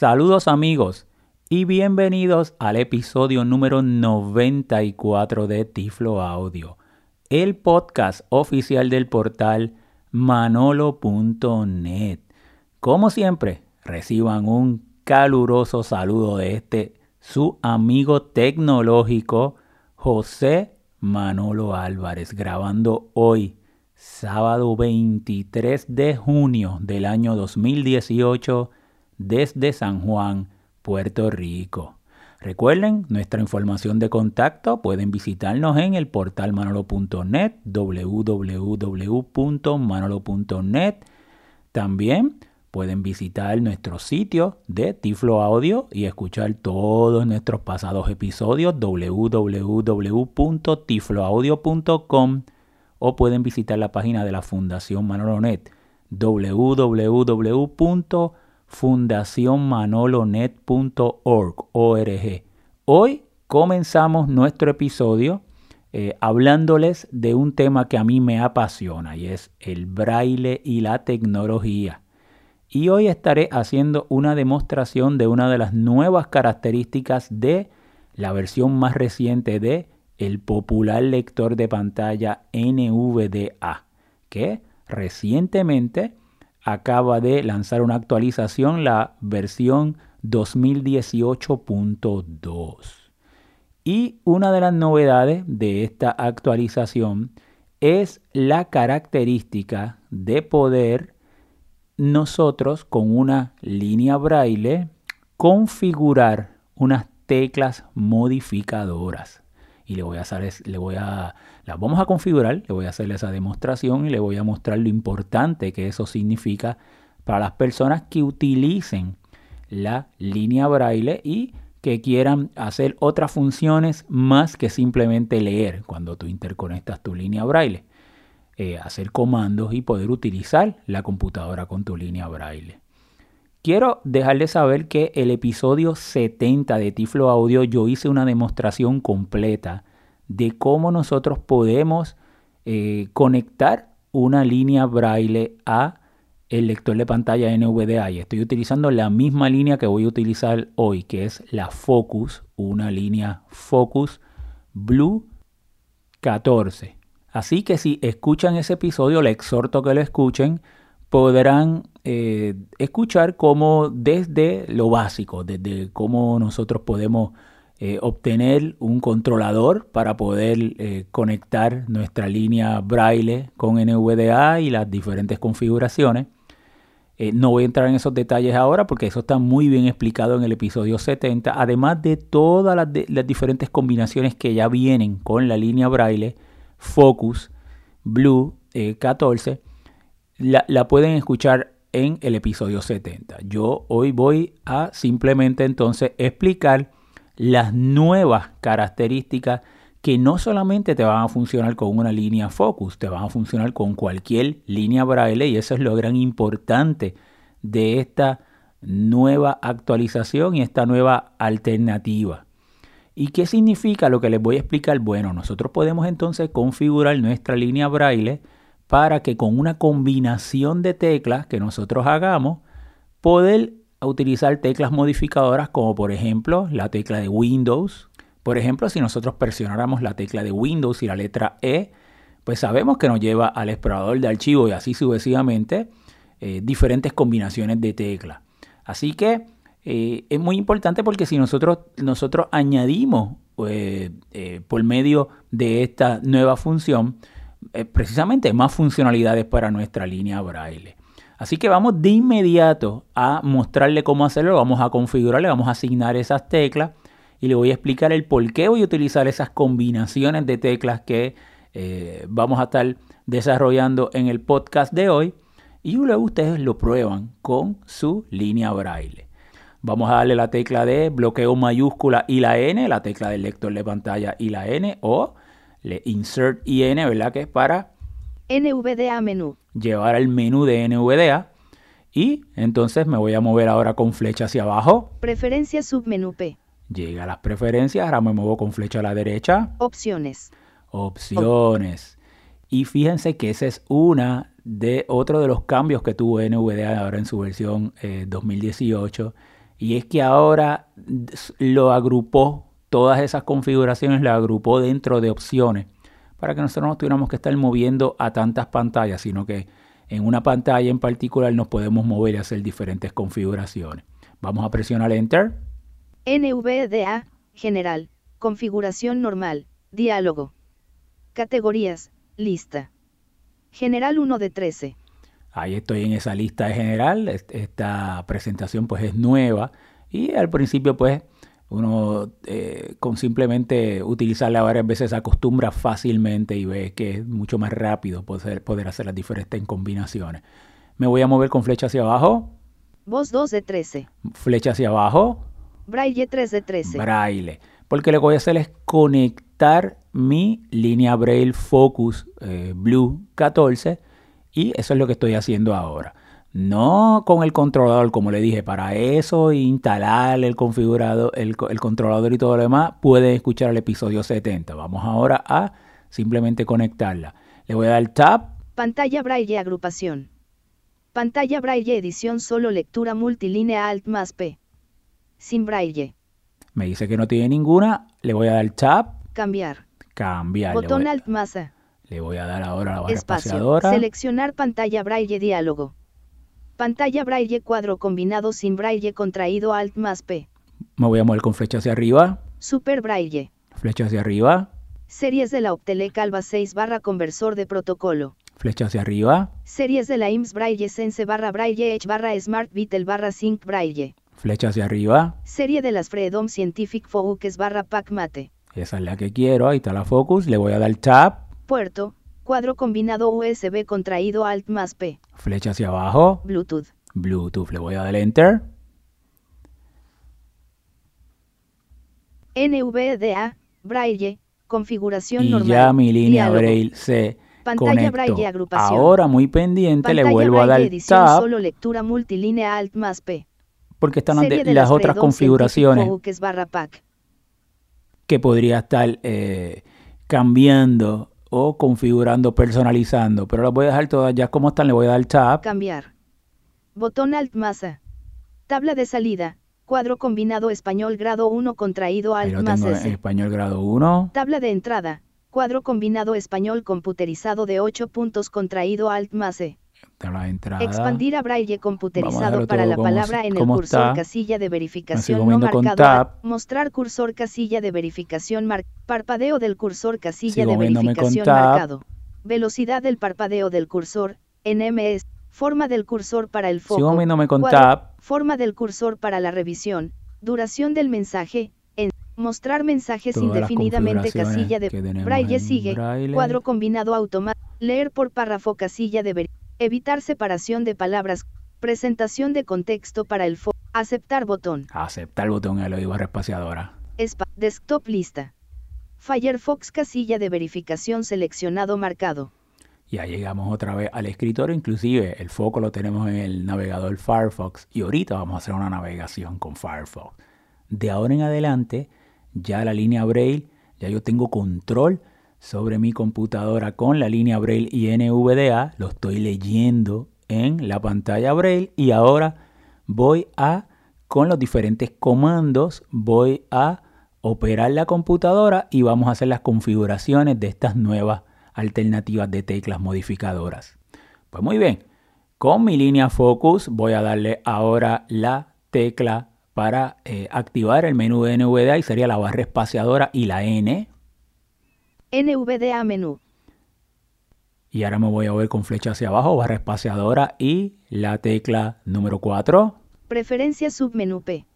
Saludos amigos y bienvenidos al episodio número 94 de Tiflo Audio, el podcast oficial del portal manolo.net. Como siempre, reciban un caluroso saludo de este su amigo tecnológico José Manolo Álvarez, grabando hoy, sábado 23 de junio del año 2018, desde San Juan, Puerto Rico. Recuerden nuestra información de contacto, pueden visitarnos en el portal manolo.net, www.manolo.net. También pueden visitar nuestro sitio de Tiflo Audio y escuchar todos nuestros pasados episodios www.tifloaudio.com o pueden visitar la página de la Fundación Manolonet www.fundacionmanolonet.org. Hoy comenzamos nuestro episodio eh, hablándoles de un tema que a mí me apasiona y es el braille y la tecnología. Y hoy estaré haciendo una demostración de una de las nuevas características de la versión más reciente de el popular lector de pantalla NVDA, que recientemente acaba de lanzar una actualización, la versión 2018.2. Y una de las novedades de esta actualización es la característica de poder nosotros con una línea braille configurar unas teclas modificadoras. Y le voy a le voy a, vamos a configurar, le voy a hacer esa demostración y le voy a mostrar lo importante que eso significa para las personas que utilicen la línea braille y que quieran hacer otras funciones más que simplemente leer cuando tú interconectas tu línea braille. Eh, hacer comandos y poder utilizar la computadora con tu línea braille. Quiero dejarles saber que el episodio 70 de Tiflo Audio yo hice una demostración completa de cómo nosotros podemos eh, conectar una línea braille a el lector de pantalla NVDA y estoy utilizando la misma línea que voy a utilizar hoy, que es la Focus, una línea Focus Blue 14. Así que si escuchan ese episodio, les exhorto que lo escuchen, podrán eh, escuchar cómo desde lo básico, desde cómo nosotros podemos eh, obtener un controlador para poder eh, conectar nuestra línea braille con NVDA y las diferentes configuraciones. no voy a entrar en esos detalles ahora porque eso está muy bien explicado en el episodio 70, además de todas las, las diferentes combinaciones que ya vienen con la línea braille Focus Blue 14, eh, la, la pueden escuchar en el episodio 70. Yo hoy voy a simplemente entonces explicar las nuevas características que no solamente te van a funcionar con una línea Focus, te van a funcionar con cualquier línea braille y eso es lo gran importante de esta nueva actualización y esta nueva alternativa. ¿Y qué significa lo que les voy a explicar? Bueno, nosotros podemos entonces configurar nuestra línea braille para que con una combinación de teclas que nosotros hagamos, poder utilizar teclas modificadoras como por ejemplo la tecla de Windows. Por ejemplo, si nosotros presionáramos la tecla de Windows y la letra E, pues sabemos que nos lleva al explorador de archivo y así sucesivamente eh, diferentes combinaciones de teclas. Así que eh, es muy importante porque si nosotros, nosotros añadimos eh, por medio de esta nueva función, precisamente más funcionalidades para nuestra línea braille. Así que vamos de inmediato a mostrarle cómo hacerlo, vamos a configurarle, vamos a asignar esas teclas y le voy a explicar el por qué voy a utilizar esas combinaciones de teclas que vamos a estar desarrollando en el podcast de hoy y luego ustedes lo prueban con su línea braille. Vamos a darle la tecla de bloqueo mayúscula y la N, la tecla del lector de pantalla y la N, o le insert IN, ¿verdad? Que es para NVDA menú. Llevar al menú de NVDA. Y entonces me voy a mover ahora con flecha hacia abajo. Preferencias submenú P. Llega a las preferencias, ahora me muevo con flecha a la derecha. Opciones. Opciones. Y fíjense que ese es una de otro de los cambios que tuvo NVDA ahora en su versión 2018 eh, Y es que ahora lo agrupó, todas esas configuraciones las agrupó dentro de opciones, para que nosotros no tuviéramos que estar moviendo a tantas pantallas, sino que en una pantalla en particular nos podemos mover y hacer diferentes configuraciones. Vamos a presionar Enter. NVDA, General, Configuración Normal, Diálogo. Categorías, Lista. General 1 de 13. Ahí estoy en esa lista de general. Esta presentación pues es nueva y al principio pues uno eh, con simplemente utilizarla varias veces se acostumbra fácilmente y ve que es mucho más rápido poder, poder hacer las diferentes combinaciones. Me voy a mover con flecha hacia abajo. Voz 2 de 13. Flecha hacia abajo. Braille 3 de 13. Braille. Porque lo que voy a hacer es conectar mi línea Braille Focus eh, Blue 14 y eso es lo que estoy haciendo ahora. No con el controlador, como le dije, para eso instalar el configurador, el, controlador y todo lo demás, pueden escuchar el episodio 70. Vamos ahora a simplemente conectarla. Le voy a dar Tab. Pantalla Braille agrupación. Pantalla Braille edición solo lectura multilínea Alt más P. Sin Braille. Me dice que no tiene ninguna. Le voy a dar Tab. Cambiar. Cambiar. Botón Alt más A. Le voy a dar ahora la barra Espacio. espaciadora. Seleccionar pantalla Braille diálogo. Pantalla Braille cuadro combinado sin Braille contraído Alt más P. Me voy a mover con flecha hacia arriba. Super Braille. Flecha hacia arriba. Series de la Optelec Alba 6 barra conversor de protocolo. Flecha hacia arriba. Series de la IMSS Braille Sense barra Braille Edge barra Smart Beetle barra Sync Braille. Flecha hacia arriba. Serie de las Freedom Scientific Focus barra PacMate. Esa es la que quiero. Ahí está la Focus. Le voy a dar Tab. Puerto. Cuadro combinado USB contraído Alt más P. Flecha hacia abajo. Bluetooth. Bluetooth. Le voy a dar Enter. NVDA, Braille, configuración y normal. ya mi línea diálogo. Braille se Pantalla conectó. Braille agrupación. Ahora muy pendiente le vuelvo a dar edición Tab solo lectura multilínea Alt más P. porque están de las las otras configuraciones barra que podría estar eh, cambiando o configurando, personalizando. Pero las voy a dejar todas ya como están. Le voy a dar Tab. Cambiar. Botón Alt más A. Tabla de salida. Cuadro combinado español grado 1 contraído Alt más S. español grado 1. Tabla de entrada. Cuadro combinado español computerizado de 8 puntos contraído Alt más E. Entrada. Expandir a braille a computerizado para la palabra en el cursor está. casilla de verificación no marcado. Mostrar cursor casilla de verificación mar parpadeo del cursor casilla Sigo de verificación marcado. Velocidad del parpadeo del cursor NMS. Forma del cursor para el foco. Sigo moviéndome con cuadro, Tab. Forma del cursor para la revisión. Duración del mensaje. En mostrar mensajes Todas indefinidamente casilla de braille sigue. braille. Cuadro combinado automático. Leer por párrafo casilla de ver. Evitar separación de palabras. Presentación de contexto para el foco. Aceptar botón. Aceptar botón en la barra espaciadora. Espa- desktop lista. Firefox casilla de verificación seleccionado marcado. Ya llegamos otra vez al escritorio, inclusive el foco lo tenemos en el navegador Firefox y ahorita vamos a hacer una navegación con Firefox. De ahora en adelante, ya la línea Braille, ya yo tengo control sobre mi computadora con la línea Braille y NVDA, lo estoy leyendo en la pantalla Braille y ahora voy a, con los diferentes comandos, voy a operar la computadora y vamos a hacer las configuraciones de estas nuevas alternativas de teclas modificadoras. Pues muy bien, con mi línea Focus voy a darle ahora la tecla para eh, activar el menú de NVDA y sería la barra espaciadora y la N. NVDA menú. Y ahora me voy a ver con flecha hacia abajo, barra espaciadora y la tecla número 4. Preferencias submenú P.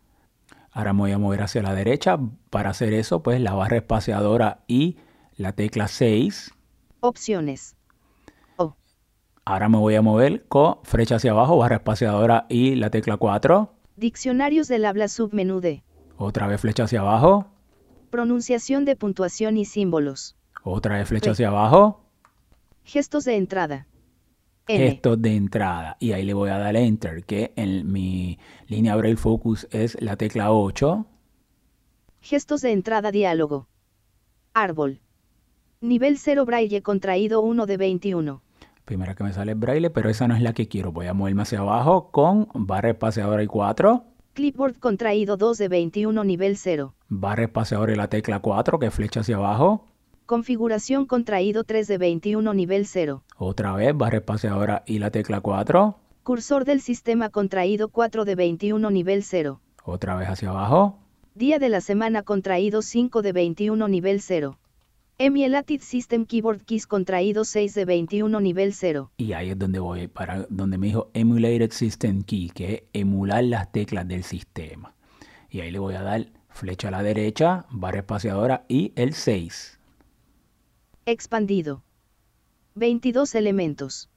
Ahora me voy a mover hacia la derecha. Para hacer eso, pues la barra espaciadora y la tecla 6. Opciones. O. Ahora me voy a mover con flecha hacia abajo, barra espaciadora y la tecla 4. Diccionarios del habla submenú D. Otra vez flecha hacia abajo. Pronunciación de puntuación y símbolos. Otra vez flecha P. hacia abajo. Gestos de entrada. N. Gestos de entrada. Y ahí le voy a dar Enter, que en mi línea Braille Focus es la tecla 8. Gestos de entrada diálogo. Árbol. Nivel 0 braille contraído 1 de 21. Primera que me sale Braille, pero esa no es la que quiero. Voy a moverme hacia abajo con barra espaciadora y 4. Clipboard contraído 2 de 21 nivel 0. Barra espaciadora y la tecla 4 que es flecha hacia abajo. Configuración contraído 3 de 21 nivel 0. Otra vez barra espaciadora y la tecla 4. Cursor del sistema contraído 4 de 21 nivel 0. Otra vez hacia abajo. Día de la semana contraído 5 de 21 nivel 0. Emulated System Keyboard Keys contraído 6 de 21 nivel 0. Y ahí es donde voy, para donde me dijo Emulated System Key, que es emular las teclas del sistema. Y ahí le voy a dar flecha a la derecha, barra espaciadora y el 6. Expandido. 22 elementos.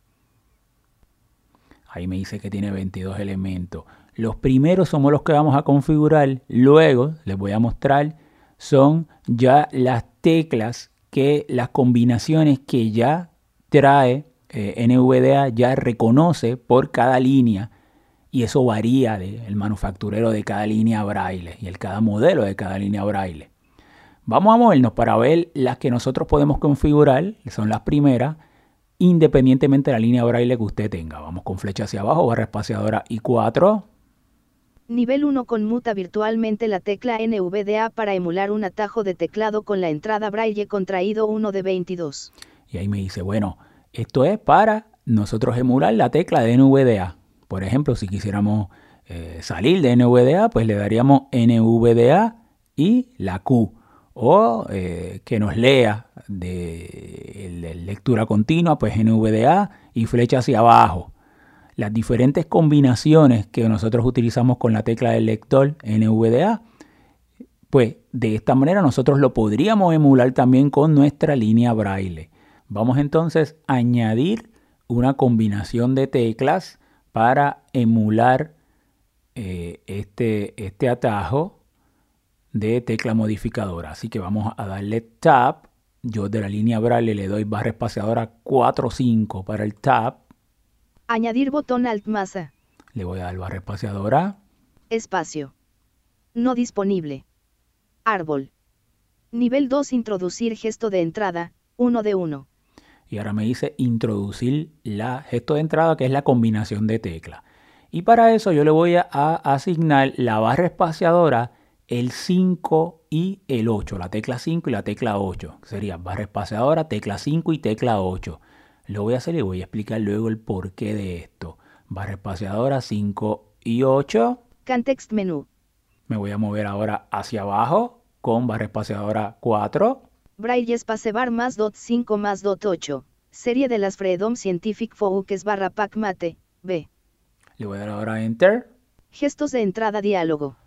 Ahí me dice que tiene 22 elementos. Los primeros somos los que vamos a configurar. Luego les voy a mostrar son ya las teclas que las combinaciones que ya trae eh, NVDA ya reconoce por cada línea y eso varía del manufacturero de cada línea braille y el cada modelo de cada línea braille. Vamos a movernos para ver las que nosotros podemos configurar, que son las primeras, independientemente de la línea braille que usted tenga. Vamos con flecha hacia abajo, barra espaciadora y 4. Nivel 1 conmuta virtualmente la tecla NVDA para emular un atajo de teclado con la entrada braille contraído 1 de 22. Y ahí me dice, bueno, esto es para nosotros emular la tecla de NVDA. Por ejemplo, si quisiéramos eh, salir de NVDA, pues le daríamos NVDA y la Q. O eh, que nos lea de, lectura continua, pues NVDA y flecha hacia abajo las diferentes combinaciones que nosotros utilizamos con la tecla del lector NVDA, pues de esta manera nosotros lo podríamos emular también con nuestra línea braille. Vamos entonces a añadir una combinación de teclas para emular eh, este, este atajo de tecla modificadora. Así que vamos a darle Tab. Yo de la línea braille le doy barra espaciadora 4-5 para el Tab Añadir botón Alt masa. Le voy a dar barra espaciadora. Espacio. No disponible. Árbol. Nivel 2 introducir gesto de entrada, 1 de 1. Y ahora me dice introducir la gesto de entrada que es la combinación de tecla. Y para eso yo le voy a asignar la barra espaciadora el 5 y el 8, la tecla 5 y la tecla 8. Sería barra espaciadora, tecla 5 y tecla 8. Lo voy a hacer y voy a explicar luego el porqué de esto. Barra espaciadora 5 y 8. Context menú. Me voy a mover ahora hacia abajo con barra espaciadora 4. Braille espacebar más dot 5 más dot 8. Serie de las Freedom Scientific Focus barra pac mate. B. Le voy a dar ahora Enter. Gestos de entrada diálogo.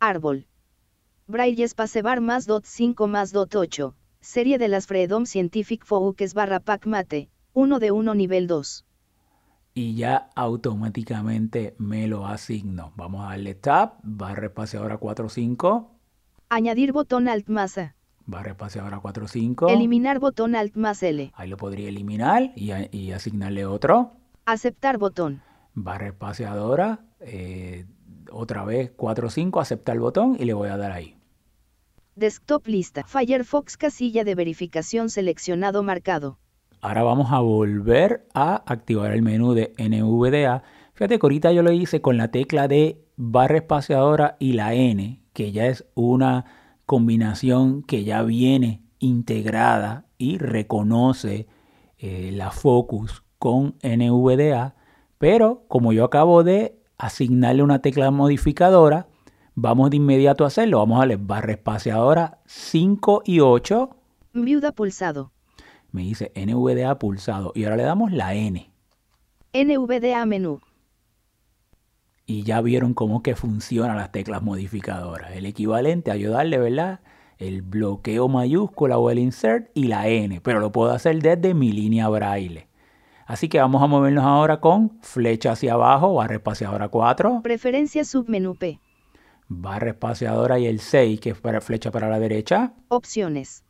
Árbol. Braille espacebar más dot 5 más dot 8. Serie de las Freedom Scientific Focus barra pac mate. 1 de 1 nivel 2. Y ya automáticamente me lo asigno. Vamos a darle Tab, barra espaciadora 45. Añadir botón Alt más A. Barra espaciadora 45. Eliminar botón Alt más L. Ahí lo podría eliminar y, y asignarle otro. Aceptar botón. Barra espaciadora, eh, otra vez 45, aceptar el botón y le voy a dar ahí. Desktop lista. Firefox casilla de verificación seleccionado marcado. Ahora vamos a volver a activar el menú de NVDA. Fíjate que ahorita yo lo hice con la tecla de barra espaciadora y la N, que ya es una combinación que ya viene integrada y reconoce eh, la focus con NVDA. Pero como yo acabo de asignarle una tecla modificadora, vamos de inmediato a hacerlo. Vamos a darle barra espaciadora 5 y 8. Viuda pulsado me dice NVDA pulsado y ahora le damos la N. NVDA menú. Y ya vieron cómo que funcionan las teclas modificadoras. El equivalente a ayudarle, ¿verdad? El bloqueo mayúscula o el insert y la N, pero lo puedo hacer desde mi línea braille. Así que vamos a movernos ahora con flecha hacia abajo, barra espaciadora 4. Preferencias submenú P. Barra espaciadora y el 6, que es para flecha para la derecha. Opciones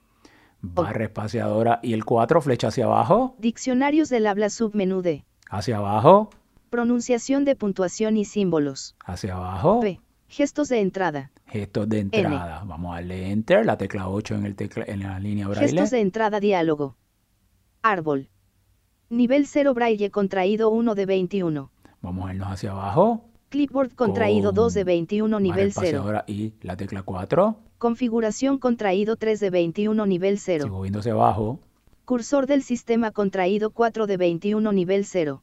barra espaciadora y el 4 flecha hacia abajo. Diccionarios del habla submenú D. Hacia abajo. Pronunciación de puntuación y símbolos. Hacia abajo. P. Gestos de entrada. Gestos de entrada. Vamos a darle Enter, la tecla 8 en, el tecla, en la línea braille. Gestos de entrada diálogo. Árbol. Nivel 0 braille contraído 1 de 21. Vamos a irnos hacia abajo. Clipboard contraído Con 2 de 21 barra nivel 0. espaciadora y la tecla 4. Configuración contraído 3 de 21 nivel 0. Sigo viendo hacia abajo. Cursor del sistema contraído 4 de 21 nivel 0.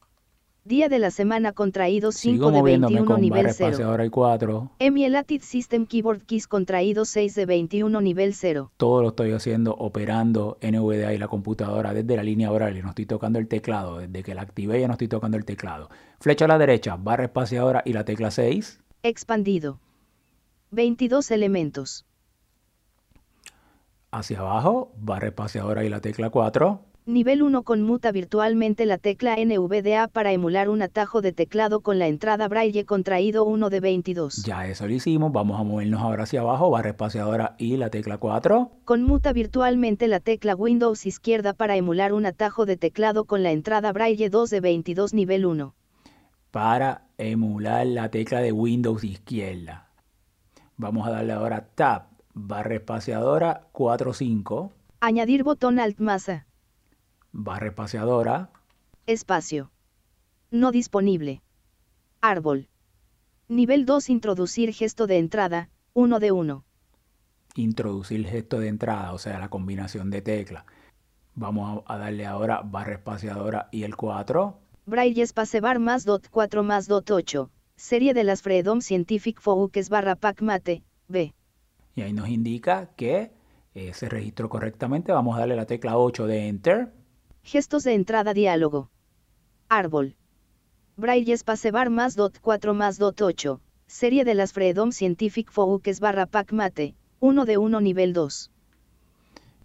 Día de la semana contraído 5 Sigo de moviéndome 21 con nivel barra 0. espaciadora y 4. Emielated System Keyboard Keys contraído 6 de 21 nivel 0. Todo lo estoy haciendo operando NVDA y la computadora desde la línea horaria. No estoy tocando el teclado. Desde que la activé ya no estoy tocando el teclado. Flecha a la derecha, barra espaciadora y la tecla 6. Expandido. 22 elementos. Hacia abajo, barra espaciadora y la tecla 4. Nivel 1 conmuta virtualmente la tecla NVDA para emular un atajo de teclado con la entrada Braille contraído 1 de 22. Ya eso lo hicimos. Vamos a movernos ahora hacia abajo, barra espaciadora y la tecla 4. Conmuta virtualmente la tecla Windows izquierda para emular un atajo de teclado con la entrada Braille 2 de 22 nivel 1. Para emular la tecla de Windows izquierda. Vamos a darle ahora Tab, barra espaciadora 45, Añadir botón Alt más A. barra espaciadora, Espacio. No disponible. Árbol. Nivel 2 Introducir gesto de entrada, 1 de 1. introducir gesto de entrada, o sea, la combinación de teclas. Vamos a darle ahora barra espaciadora y el 4. Braille Spacebar más dot 4 más dot 8. Serie de las Freedom Scientific Focus barra Pac Mate, B. Y ahí nos indica que eh, se registró correctamente. Vamos a darle la tecla 8 de Enter. Gestos de entrada diálogo. Árbol. Braille Spacebar más dot 4 más dot 8. Serie de las Freedom Scientific Focus barra Pac Mate, 1 de 1 nivel 2.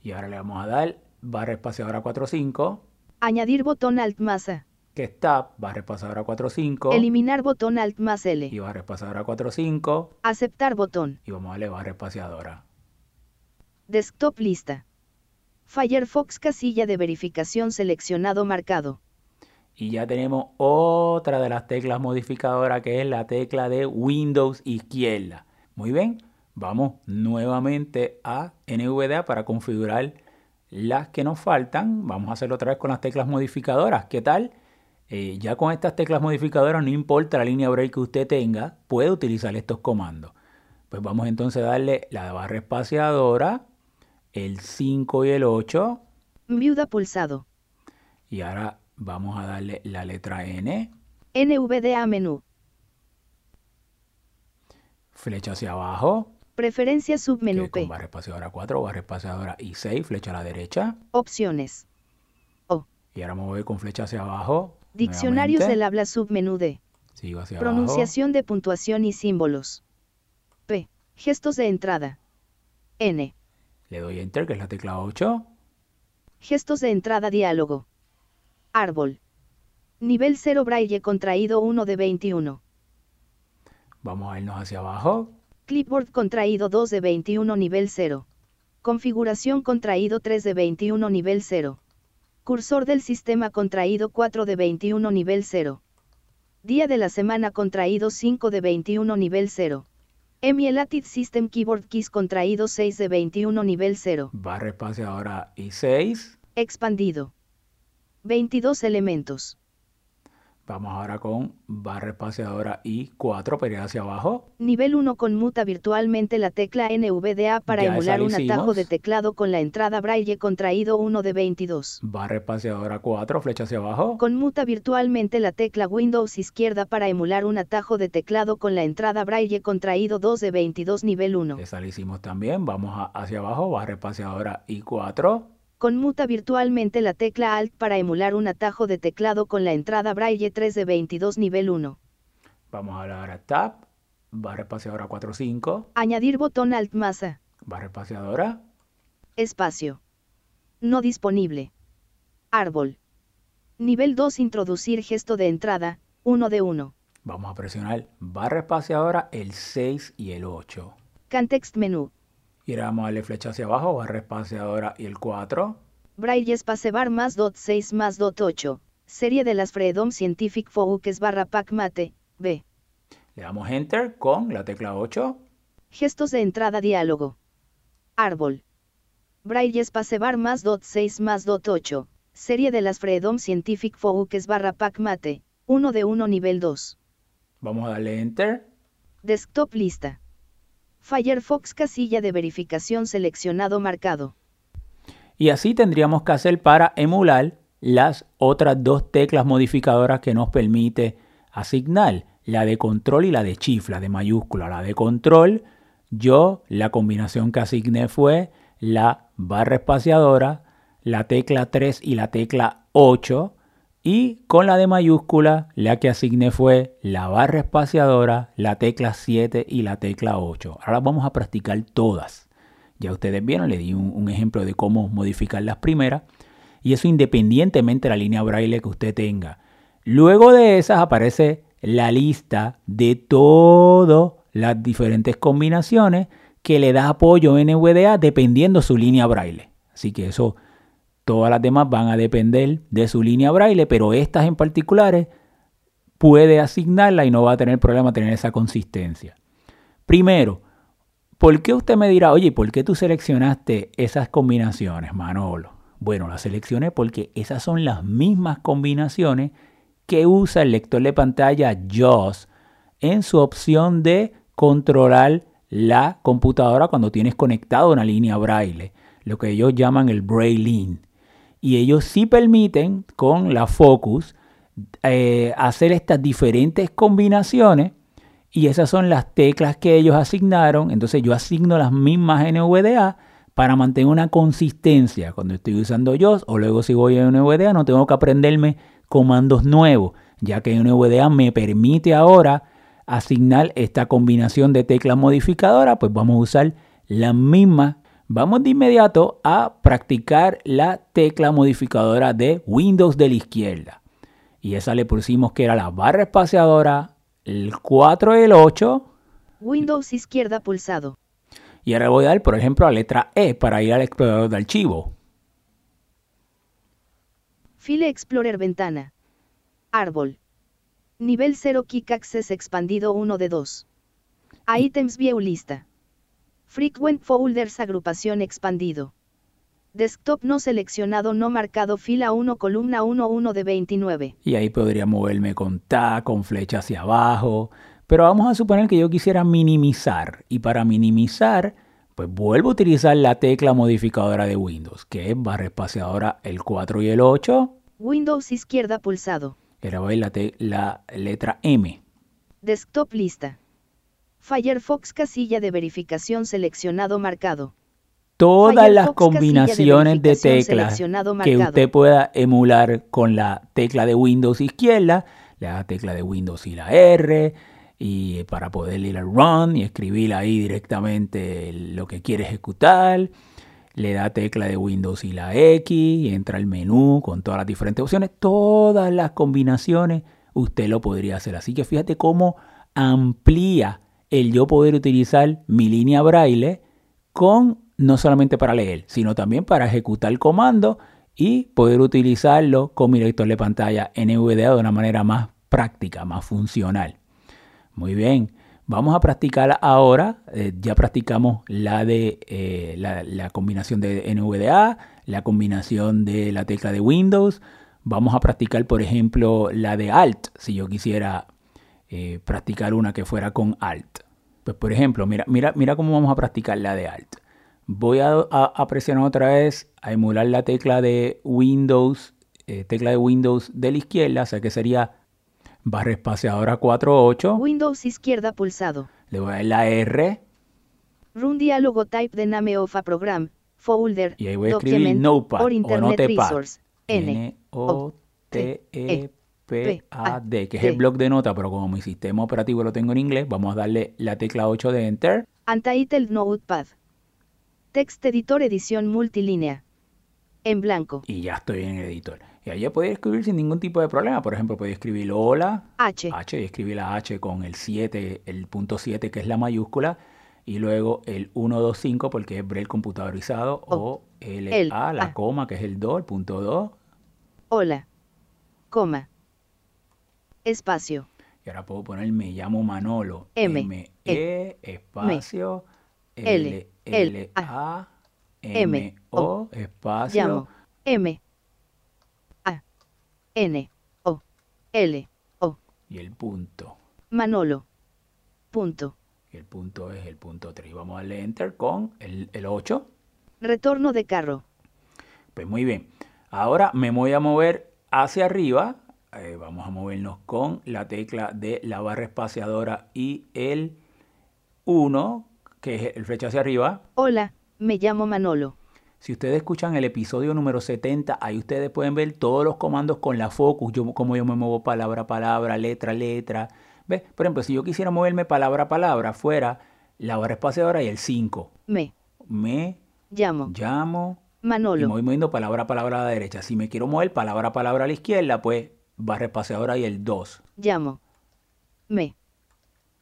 Y ahora le vamos a dar barra espaciadora 45, Añadir botón Alt más A. que es Tab, barra espaciadora 45, Eliminar botón Alt más L. y barra espaciadora 45, Aceptar botón. y vamos a darle barra espaciadora. Desktop lista. Firefox casilla de verificación seleccionado marcado. Y ya tenemos otra de las teclas modificadoras que es la tecla de Windows izquierda. Muy bien, vamos nuevamente a NVDA para configurar las que nos faltan. Vamos a hacerlo otra vez con las teclas modificadoras. ¿Qué tal? Eh, ya con estas teclas modificadoras, no importa la línea break que usted tenga, puede utilizar estos comandos. Pues vamos entonces a darle la barra espaciadora, el 5 y el 8. Viuda pulsado. Y ahora vamos a darle la letra N, NVDA menú. flecha hacia abajo, Preferencias submenú es con P. barra espaciadora 4, barra espaciadora y 6, flecha a la derecha. Opciones. O. Y ahora me voy con flecha hacia abajo. Diccionarios nuevamente. del habla submenú D. Sigo hacia Pronunciación de puntuación y símbolos. P. Gestos de entrada. N. Le doy Enter, que es la tecla 8. Gestos de entrada diálogo. Árbol. Nivel 0 Braille contraído 1 de 21. Vamos a irnos hacia abajo. Clipboard contraído 2 de 21 nivel 0. Configuración contraído 3 de 21 nivel 0. Cursor del sistema contraído 4 de 21 nivel 0. Día de la semana contraído 5 de 21 nivel 0. Emielated System Keyboard Keys contraído 6 de 21 nivel 0. Barra espaciadora y 6. Expandido. 22 elementos. Vamos ahora con barra espaciadora y 4, pero hacia abajo. Nivel 1 conmuta virtualmente la tecla NVDA para Ya emular la un atajo de teclado con la entrada Braille contraído 1 de 22. Barra espaciadora 4, flecha hacia abajo. Conmuta virtualmente la tecla Windows izquierda para emular un atajo de teclado con la entrada Braille contraído 2 de 22 nivel 1. Esa la hicimos también. Vamos a- hacia abajo, barra espaciadora y 4. Conmuta virtualmente la tecla Alt para emular un atajo de teclado con la entrada Braille 3 de 22 nivel 1. Vamos a dar a Tab, barra espaciadora 4, 5. Añadir botón Alt más A. Barra espaciadora. Espacio. No disponible. Árbol. Nivel 2 Introducir gesto de entrada, 1 de 1. Vamos a presionar barra espaciadora, el 6 y el 8. Context menú. Y ahora vamos a darle flecha hacia abajo, barra espaciadora y el 4. Braille Spacebar más dot 6 más dot 8. Serie de las Freedom Scientific Focus barra Pac Mate, B. Le damos Enter con la tecla 8. Gestos de entrada diálogo. Árbol. Braille Spacebar más dot 6 más dot 8. Serie de las Freedom Scientific Focus barra Pac Mate, 1 de 1 nivel 2. Vamos a darle Enter. Desktop lista. Firefox casilla de verificación seleccionado marcado. Y así tendríamos que hacer para emular las otras dos teclas modificadoras que nos permite asignar, la de control y la de chifla, de mayúscula. La de control, yo la combinación que asigné fue la barra espaciadora, la tecla 3 y la tecla 8. Y con la de mayúscula, la que asigné fue la barra espaciadora, la tecla 7 y la tecla 8. Ahora vamos a practicar todas. Ya ustedes vieron, le di un, ejemplo de cómo modificar las primeras. Y eso independientemente de la línea braille que usted tenga. Luego de esas aparece la lista de todas las diferentes combinaciones que le da apoyo NVDA dependiendo su línea braille. Así que eso Todas las demás van a depender de su línea braille, pero estas en particulares puede asignarla y no va a tener problema tener esa consistencia. Primero, ¿por qué usted me dirá, oye, ¿por qué tú seleccionaste esas combinaciones, Manolo? Bueno, las seleccioné porque esas son las mismas combinaciones que usa el lector de pantalla JAWS en su opción de controlar la computadora cuando tienes conectado una línea braille, lo que ellos llaman el braille y ellos sí permiten con la Focus eh, hacer estas diferentes combinaciones y esas son las teclas que ellos asignaron. Entonces yo asigno las mismas NVDA para mantener una consistencia cuando estoy usando yo o luego si voy a NVDA no tengo que aprenderme comandos nuevos, ya que NVDA me permite ahora asignar esta combinación de teclas modificadoras, pues vamos a usar las mismas Vamos de inmediato a practicar la tecla modificadora de Windows de la izquierda. Y esa le pusimos que era la barra espaciadora, el 4 y el 8. Windows izquierda pulsado. Y ahora voy a dar, por ejemplo, la letra E para ir al explorador de archivo. File Explorer ventana. Árbol. Nivel 0 Kick Access expandido 1 de 2. Items View lista. Frequent Folders agrupación expandido. Desktop no seleccionado no marcado fila 1 columna 1 1 de 29. Y ahí podría moverme con tab, con flecha hacia abajo. Pero vamos a suponer que yo quisiera minimizar. Y para minimizar, pues vuelvo a utilizar la tecla modificadora de Windows, que es barra espaciadora el 4 y el 8. Windows izquierda pulsado. Era la, la letra M. Desktop lista. Firefox casilla de verificación seleccionado marcado. Todas las combinaciones de, teclas que usted pueda emular con la tecla de Windows izquierda, la tecla de Windows y la R, y para poder ir al run y escribir ahí directamente lo que quiere ejecutar. Le da tecla de Windows y la X y entra al menú con todas las diferentes opciones. Todas las combinaciones usted lo podría hacer. Así que fíjate cómo amplía el yo poder utilizar mi línea braille con no solamente para leer, sino también para ejecutar el comando y poder utilizarlo con mi lector de pantalla NVDA de una manera más práctica, más funcional. Muy bien, vamos a practicar ahora, eh, ya practicamos la de eh, la, combinación de NVDA, la combinación de la tecla de Windows, vamos a practicar por ejemplo la de Alt, si yo quisiera eh, practicar una que fuera con Alt. Pues por ejemplo, mira, mira, mira cómo vamos a practicar la de Alt. Voy a, presionar otra vez, a emular la tecla de Windows, eh, tecla de Windows de la izquierda, o sea que sería barra espaciadora 48. Windows izquierda pulsado. Le voy a dar la R. Run diálogo type de name of a program, folder, y ahí voy a escribir Notepad o Notepad. N, O, T, E, PAD, que es el bloc de nota, pero como mi sistema operativo lo tengo en inglés, vamos a darle la tecla 8 de Enter. Untitled Notepad. Text Editor Edición Multilínea. En blanco. Y ya estoy en el editor. Y ahí ya escribir sin ningún tipo de problema. Por ejemplo, puede escribir hola. H. H y escribir la H con el 7, el punto 7 que es la mayúscula. Y luego el 125 porque es braille computadorizado. O, L, A, la coma que es el 2, el punto 2. Hola. Coma espacio. Y ahora puedo poner me llamo Manolo. M, M E, espacio, L, L, A, M, O, espacio. Llamo, M, A, N, O, L, O. Y el punto. Manolo. Punto. Y el punto es el punto 3. Vamos a darle enter con el, el 8. Retorno de carro. Pues muy bien. Ahora me voy a mover hacia arriba. Eh, vamos a movernos con la tecla de la barra espaciadora y el 1, que es el flecha hacia arriba. Hola, me llamo Manolo. Si ustedes escuchan el episodio número 70, ahí ustedes pueden ver todos los comandos con la focus, yo, cómo yo me muevo palabra a palabra, letra a letra. ¿Ves? Por ejemplo, si yo quisiera moverme palabra a palabra, fuera la barra espaciadora y el 5. Me Me llamo llamo y Manolo. me voy moviendo palabra a palabra a la derecha. Si me quiero mover palabra a palabra a la izquierda, pues barra espaciadora y el 2. Llamo. Me.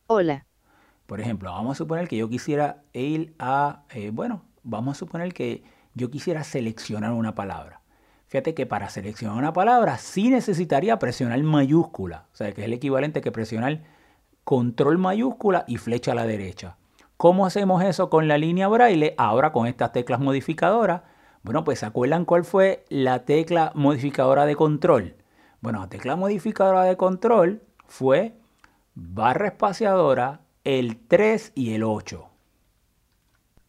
Hola. Por ejemplo, vamos a suponer que yo quisiera ir a, eh, bueno, vamos a suponer que yo quisiera seleccionar una palabra. Fíjate que para seleccionar una palabra sí necesitaría presionar mayúscula, o sea, que es el equivalente que presionar control mayúscula y flecha a la derecha. ¿Cómo hacemos eso con la línea braille? Ahora con estas teclas modificadoras. Bueno, pues ¿se acuerdan cuál fue la tecla modificadora de control? Bueno, la tecla modificadora de control fue barra espaciadora, el 3 y el 8.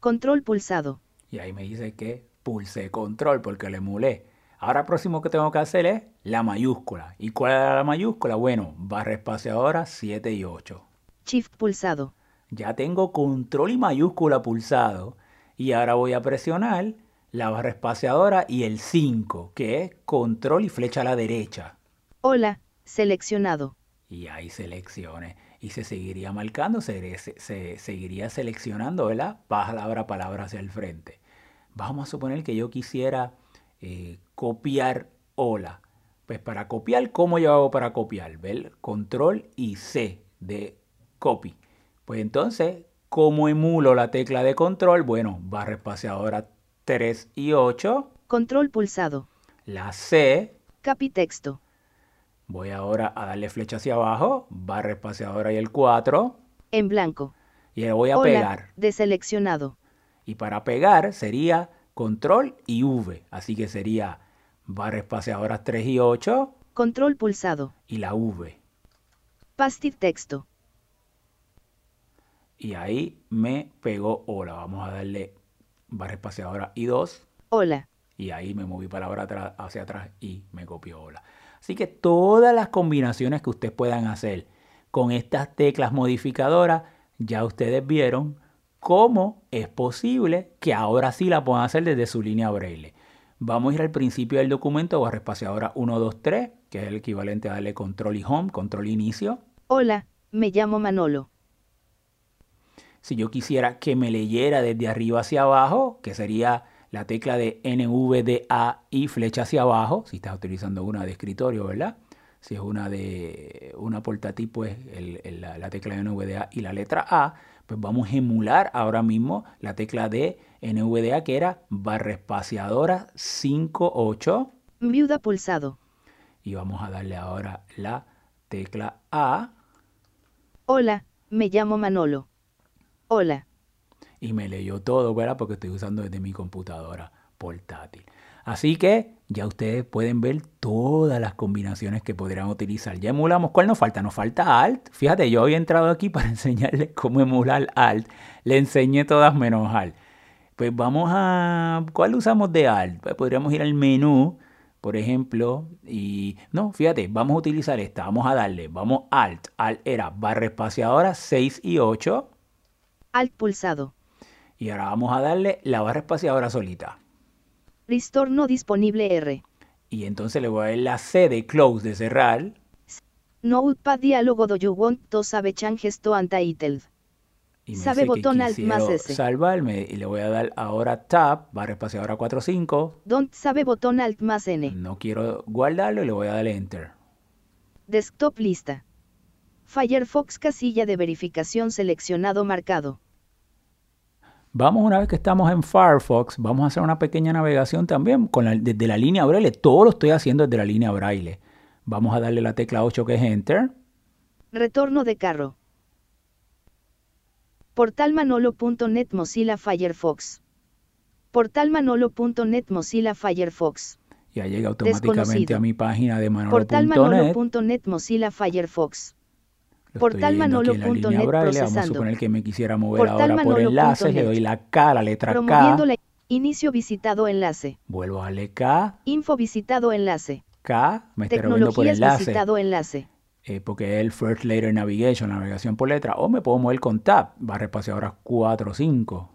Control pulsado. Y ahí me dice que pulsé control porque le emulé. Ahora lo próximo que tengo que hacer es la mayúscula. ¿Y cuál era la mayúscula? Bueno, barra espaciadora 7 y 8. Shift pulsado. Ya tengo control y mayúscula pulsado. Y ahora voy a presionar la barra espaciadora y el 5, que es control y flecha a la derecha. Hola, seleccionado. Y ahí seleccione. Y se seguiría marcando, se, se- se seguiría seleccionando, ¿verdad? Palabra a palabra hacia el frente. Vamos a suponer que yo quisiera eh, copiar hola. Pues para copiar, ¿cómo yo hago para copiar? ¿Ver? Control y C de copy. Pues entonces, ¿cómo emulo la tecla de control? Bueno, barra espaciadora 3 y 8. Control pulsado. La C Capitexto. Voy ahora a darle flecha hacia abajo, barra espaciadora y el 4, En blanco. y le voy a Hola, pegar. deseleccionado. Y para pegar sería control y V, así que sería barra espaciadora 3 y 8 Control pulsado. y la V. Pastir texto. Y ahí me pegó hola. Vamos a darle barra espaciadora y 2 Hola. y ahí me moví palabra hacia atrás y me copió hola. Así que todas las combinaciones que ustedes puedan hacer con estas teclas modificadoras, ya ustedes vieron cómo es posible que ahora sí la puedan hacer desde su línea braille. Vamos a ir al principio del documento, barra espaciadora 1, 2, 3, que es el equivalente a darle control y home, control inicio. Hola, me llamo Manolo. Si yo quisiera que me leyera desde arriba hacia abajo, que sería la tecla de NVDA y flecha hacia abajo, si estás utilizando una de escritorio, ¿verdad? Si es una de una portátil, pues el- el- la, la tecla de NVDA y la letra A, pues vamos a emular ahora mismo la tecla de NVDA que era barra espaciadora 58 Viuda pulsado. y vamos a darle ahora la tecla A Hola, me llamo Manolo. Hola. Y me leyó todo, ¿verdad? Porque estoy usando desde mi computadora portátil. Así que ya ustedes pueden ver todas las combinaciones que podrían utilizar. Ya emulamos. ¿Cuál nos falta? Nos falta Alt. Fíjate, yo había entrado aquí para enseñarles cómo emular Alt. Le enseñé todas menos Alt. Pues vamos a... ¿Cuál usamos de Alt? Pues podríamos ir al menú, por ejemplo, y... No, fíjate, vamos a utilizar esta. Vamos a darle, vamos Alt. Alt era barra espaciadora 6 y 8. Alt pulsado. Y ahora vamos a darle la barra espaciadora solita. Restore no disponible R. Y entonces le voy a dar la C de close, de cerrar. Notepad diálogo do you want to save changes to untitled. Y me Sabe botón Alt más S. salvarme. Y le voy a dar ahora Tab, barra espaciadora 45. Don't save botón Alt más N. No quiero guardarlo y le voy a dar Enter. Desktop lista. Firefox casilla de verificación seleccionado marcado. Vamos una vez que estamos en Firefox, vamos a hacer una pequeña navegación también con la- desde la línea Braille. Todo lo estoy haciendo desde la línea Braille. Vamos a darle la tecla 8 que es Enter. Retorno de carro. Portalmanolo.net Mozilla Firefox. Portalmanolo.net Mozilla Firefox. Ya llega automáticamente a mi página de manolo.net. Portalmanolo.net Mozilla Firefox. Lo Portal estoy yendo aquí en la línea Manolo.net braille. Vamos a procesando. suponer que me quisiera mover Portal ahora por enlaces. Le doy la K, la letra K. inicio visitado enlace. Vuelvo a darle K, Info visitado enlace. K. Me está moviendo por enlace. visitado enlace. eh, porque es el First Later Navigation, la navegación por letra. O me puedo mover con Tab, barra espaciadora 4 o 5.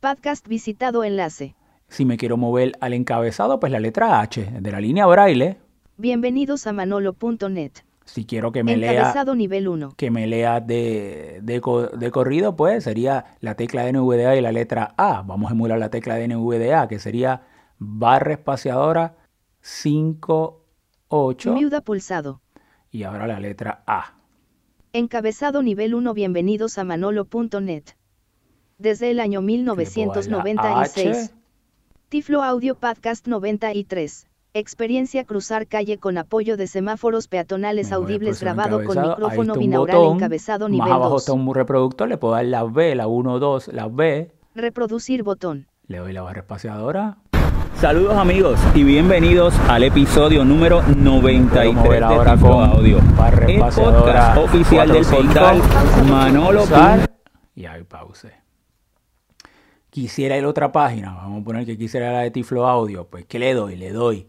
Podcast visitado enlace. Si me quiero mover al encabezado, pues la letra H de la línea braille. Bienvenidos a manolo.net. Si quiero que me lea Encabezado nivel 1. que me lea de, de, de corrido, pues sería la tecla NVDA y la letra A. Vamos a emular la tecla de NVDA, que sería barra espaciadora 5, 8 Miuda pulsado. y ahora la letra A. Encabezado nivel 1 Bienvenidos a manolo.net. Desde el año Le puedo dar la 1996. H, Tiflo Audio Podcast 93. Experiencia cruzar calle con apoyo de semáforos peatonales audibles próximo grabado con micrófono binaural botón. encabezado Más nivel abajo 2. está un reproductor, le puedo dar la B, la 1, 2, la B. Reproducir botón. Le doy la barra espaciadora. Saludos amigos y bienvenidos al episodio número 93 mover de ahora Tiflo con Audio, barra el podcast oficial del 45. portal Manolo. Pausar. Y ahí pause. Quisiera ir a otra página, vamos a poner que quisiera la de Tiflo Audio, pues ¿qué le doy? Le doy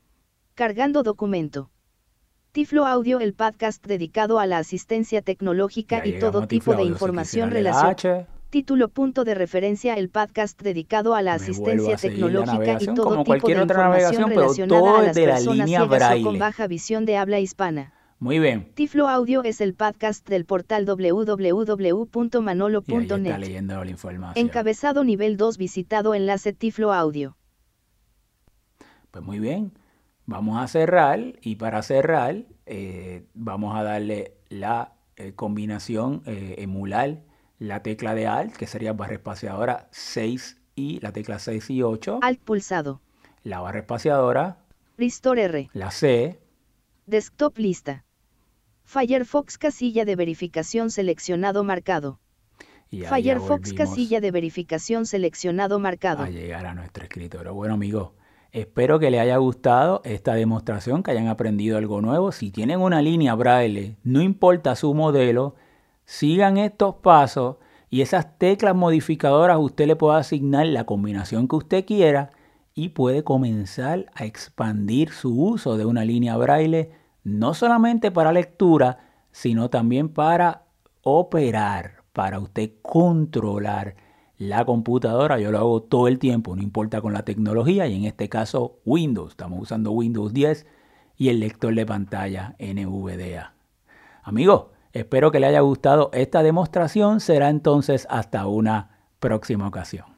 Cargando documento. Tiflo Audio, el podcast dedicado a la asistencia tecnológica Ya y todo tipo de información la relacionada. Título punto de referencia el podcast dedicado a la me asistencia a la tecnológica y todo tipo de información relacionada a las la personas línea ciegas o con baja visión de habla hispana. Muy bien. Tiflo Audio es el podcast del portal www.manolo.net. la. Encabezado nivel 2 visitado enlace Tiflo Audio. Pues muy bien, vamos a cerrar y para cerrar eh, vamos a darle la eh, combinación eh, emular la tecla de Alt, que sería barra espaciadora 6 y la tecla 6 y 8, Alt pulsado. la barra espaciadora, Restore R. la C, Desktop lista. Firefox casilla de verificación seleccionado marcado. y Firefox casilla de verificación seleccionado marcado. a llegar a nuestro escritorio. Bueno amigos, espero que les haya gustado esta demostración, que hayan aprendido algo nuevo. Si tienen una línea braille, no importa su modelo, sigan estos pasos y esas teclas modificadoras usted le puede asignar la combinación que usted quiera y puede comenzar a expandir su uso de una línea braille, no solamente para lectura, sino también para operar, para usted controlar la computadora. Yo lo hago todo el tiempo, no importa con la tecnología y en este caso Windows. Estamos usando Windows 10 y el lector de pantalla NVDA. Amigos, espero que les haya gustado esta demostración. Será entonces hasta una próxima ocasión.